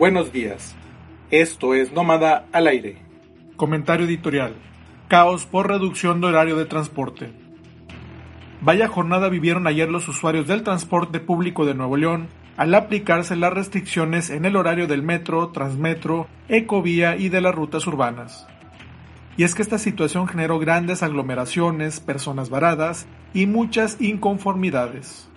Buenos días. Esto es Nómada al aire. Comentario editorial. Caos por reducción de horario de transporte. Vaya jornada vivieron ayer los usuarios del transporte público de Nuevo León al aplicarse las restricciones en el horario del metro, transmetro, ecovía y de las rutas urbanas. Y es que esta situación generó grandes aglomeraciones, personas varadas y muchas inconformidades.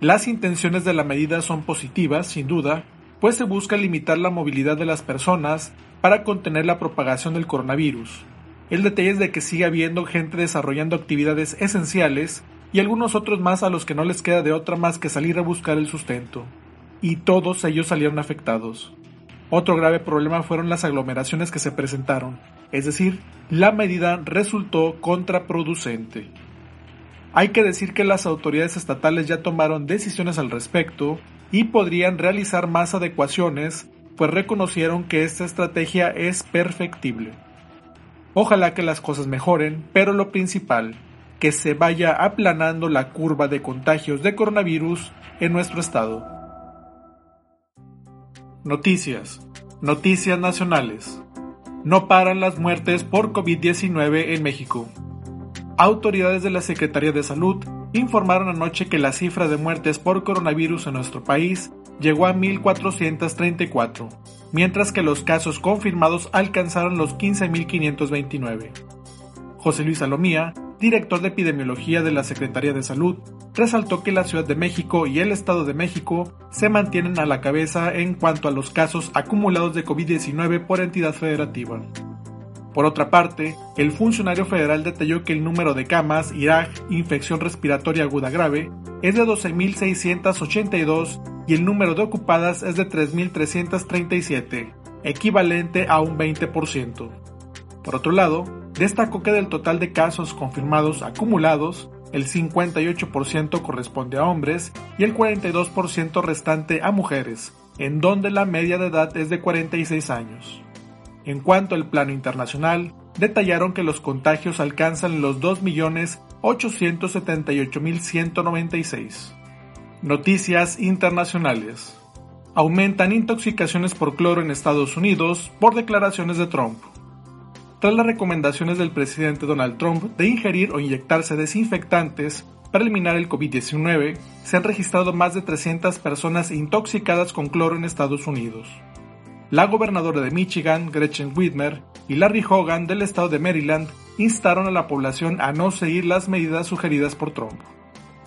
Las intenciones de la medida son positivas, sin duda, pues se busca limitar la movilidad de las personas para contener la propagación del coronavirus. El detalle es de que sigue habiendo gente desarrollando actividades esenciales y algunos otros más a los que no les queda de otra más que salir a buscar el sustento. Y todos ellos salieron afectados. Otro grave problema fueron las aglomeraciones que se presentaron, es decir, la medida resultó contraproducente. Hay que decir que las autoridades estatales ya tomaron decisiones al respecto y podrían realizar más adecuaciones, pues reconocieron que esta estrategia es perfectible. Ojalá que las cosas mejoren, pero lo principal, que se vaya aplanando la curva de contagios de coronavirus en nuestro estado. Noticias. Noticias nacionales. No paran las muertes por COVID-19 en México. Autoridades de la Secretaría de Salud informaron anoche que la cifra de muertes por coronavirus en nuestro país llegó a 1.434, mientras que los casos confirmados alcanzaron los 15.529. José Luis Salomía, director de epidemiología de la Secretaría de Salud, resaltó que la Ciudad de México y el Estado de México se mantienen a la cabeza en cuanto a los casos acumulados de COVID-19 por entidad federativa. Por otra parte, el funcionario federal detalló que el número de camas IRAG, infección respiratoria aguda grave, es de 12.682 y el número de ocupadas es de 3.337, equivalente a un 20%. Por otro lado, destacó que del total de casos confirmados acumulados, el 58% corresponde a hombres y el 42% restante a mujeres, en donde la media de edad es de 46 años. En cuanto al plano internacional, detallaron que los contagios alcanzan los 2.878.196. Noticias internacionales. Aumentan intoxicaciones por cloro en Estados Unidos por declaraciones de Trump. Tras las recomendaciones del presidente Donald Trump de ingerir o inyectarse desinfectantes para eliminar el COVID-19, se han registrado más de 300 personas intoxicadas con cloro en Estados Unidos la gobernadora de Michigan, Gretchen Whitmer, y Larry Hogan del estado de Maryland instaron a la población a no seguir las medidas sugeridas por Trump.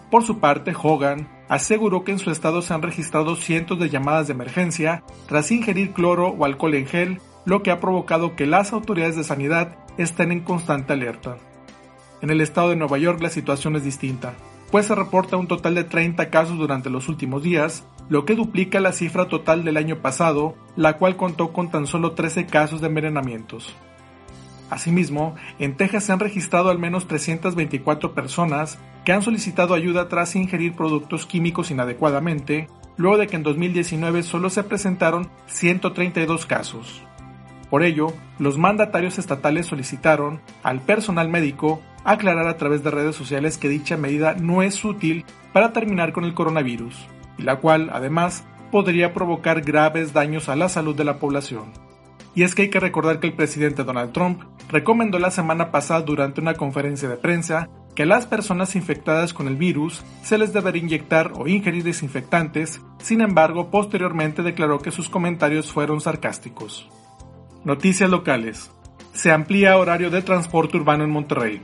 Por su parte, Hogan aseguró que en su estado se han registrado cientos de llamadas de emergencia tras ingerir cloro o alcohol en gel, lo que ha provocado que las autoridades de sanidad estén en constante alerta. En el estado de Nueva York la situación es distinta, pues se reporta un total de 30 casos durante los últimos días, lo que duplica la cifra total del año pasado, la cual contó con tan solo 13 casos de envenenamientos. Asimismo, en Texas se han registrado al menos 324 personas que han solicitado ayuda tras ingerir productos químicos inadecuadamente, luego de que en 2019 solo se presentaron 132 casos. Por ello, los mandatarios estatales solicitaron al personal médico aclarar a través de redes sociales que dicha medida no es útil para terminar con el coronavirus, y la cual, además, podría provocar graves daños a la salud de la población. Y es que hay que recordar que el presidente Donald Trump recomendó la semana pasada durante una conferencia de prensa que a las personas infectadas con el virus se les debería inyectar o ingerir desinfectantes, sin embargo posteriormente declaró que sus comentarios fueron sarcásticos. Noticias locales. Se amplía horario de transporte urbano en Monterrey.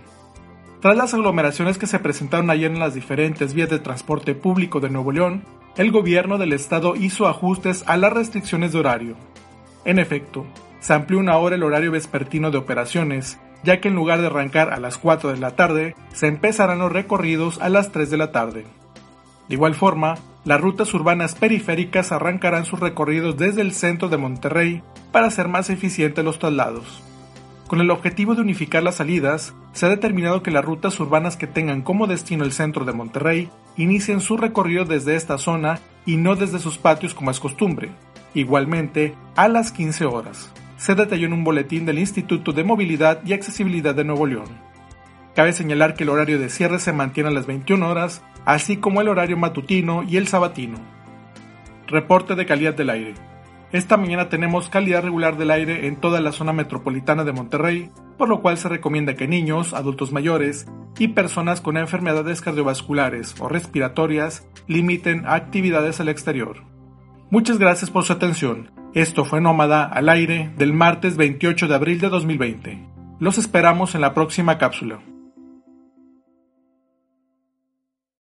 Tras las aglomeraciones que se presentaron ayer en las diferentes vías de transporte público de Nuevo León, el gobierno del estado hizo ajustes a las restricciones de horario. En efecto, se amplió una hora el horario vespertino de operaciones, ya que en lugar de arrancar a las 4 de la tarde, se empezarán los recorridos a las 3 de la tarde. De igual forma, las rutas urbanas periféricas arrancarán sus recorridos desde el centro de Monterrey para hacer más eficientes los traslados. Con el objetivo de unificar las salidas, se ha determinado que las rutas urbanas que tengan como destino el centro de Monterrey inicien su recorrido desde esta zona y no desde sus patios como es costumbre, igualmente a las 15 horas. Se detalló en un boletín del Instituto de Movilidad y Accesibilidad de Nuevo León. Cabe señalar que el horario de cierre se mantiene a las 21 horas, así como el horario matutino y el sabatino. Reporte de calidad del aire. Esta mañana tenemos calidad regular del aire en toda la zona metropolitana de Monterrey, por lo cual se recomienda que niños, adultos mayores y personas con enfermedades cardiovasculares o respiratorias limiten actividades al exterior. Muchas gracias por su atención. Esto fue Nómada al aire del martes 28 de abril de 2020. Los esperamos en la próxima cápsula.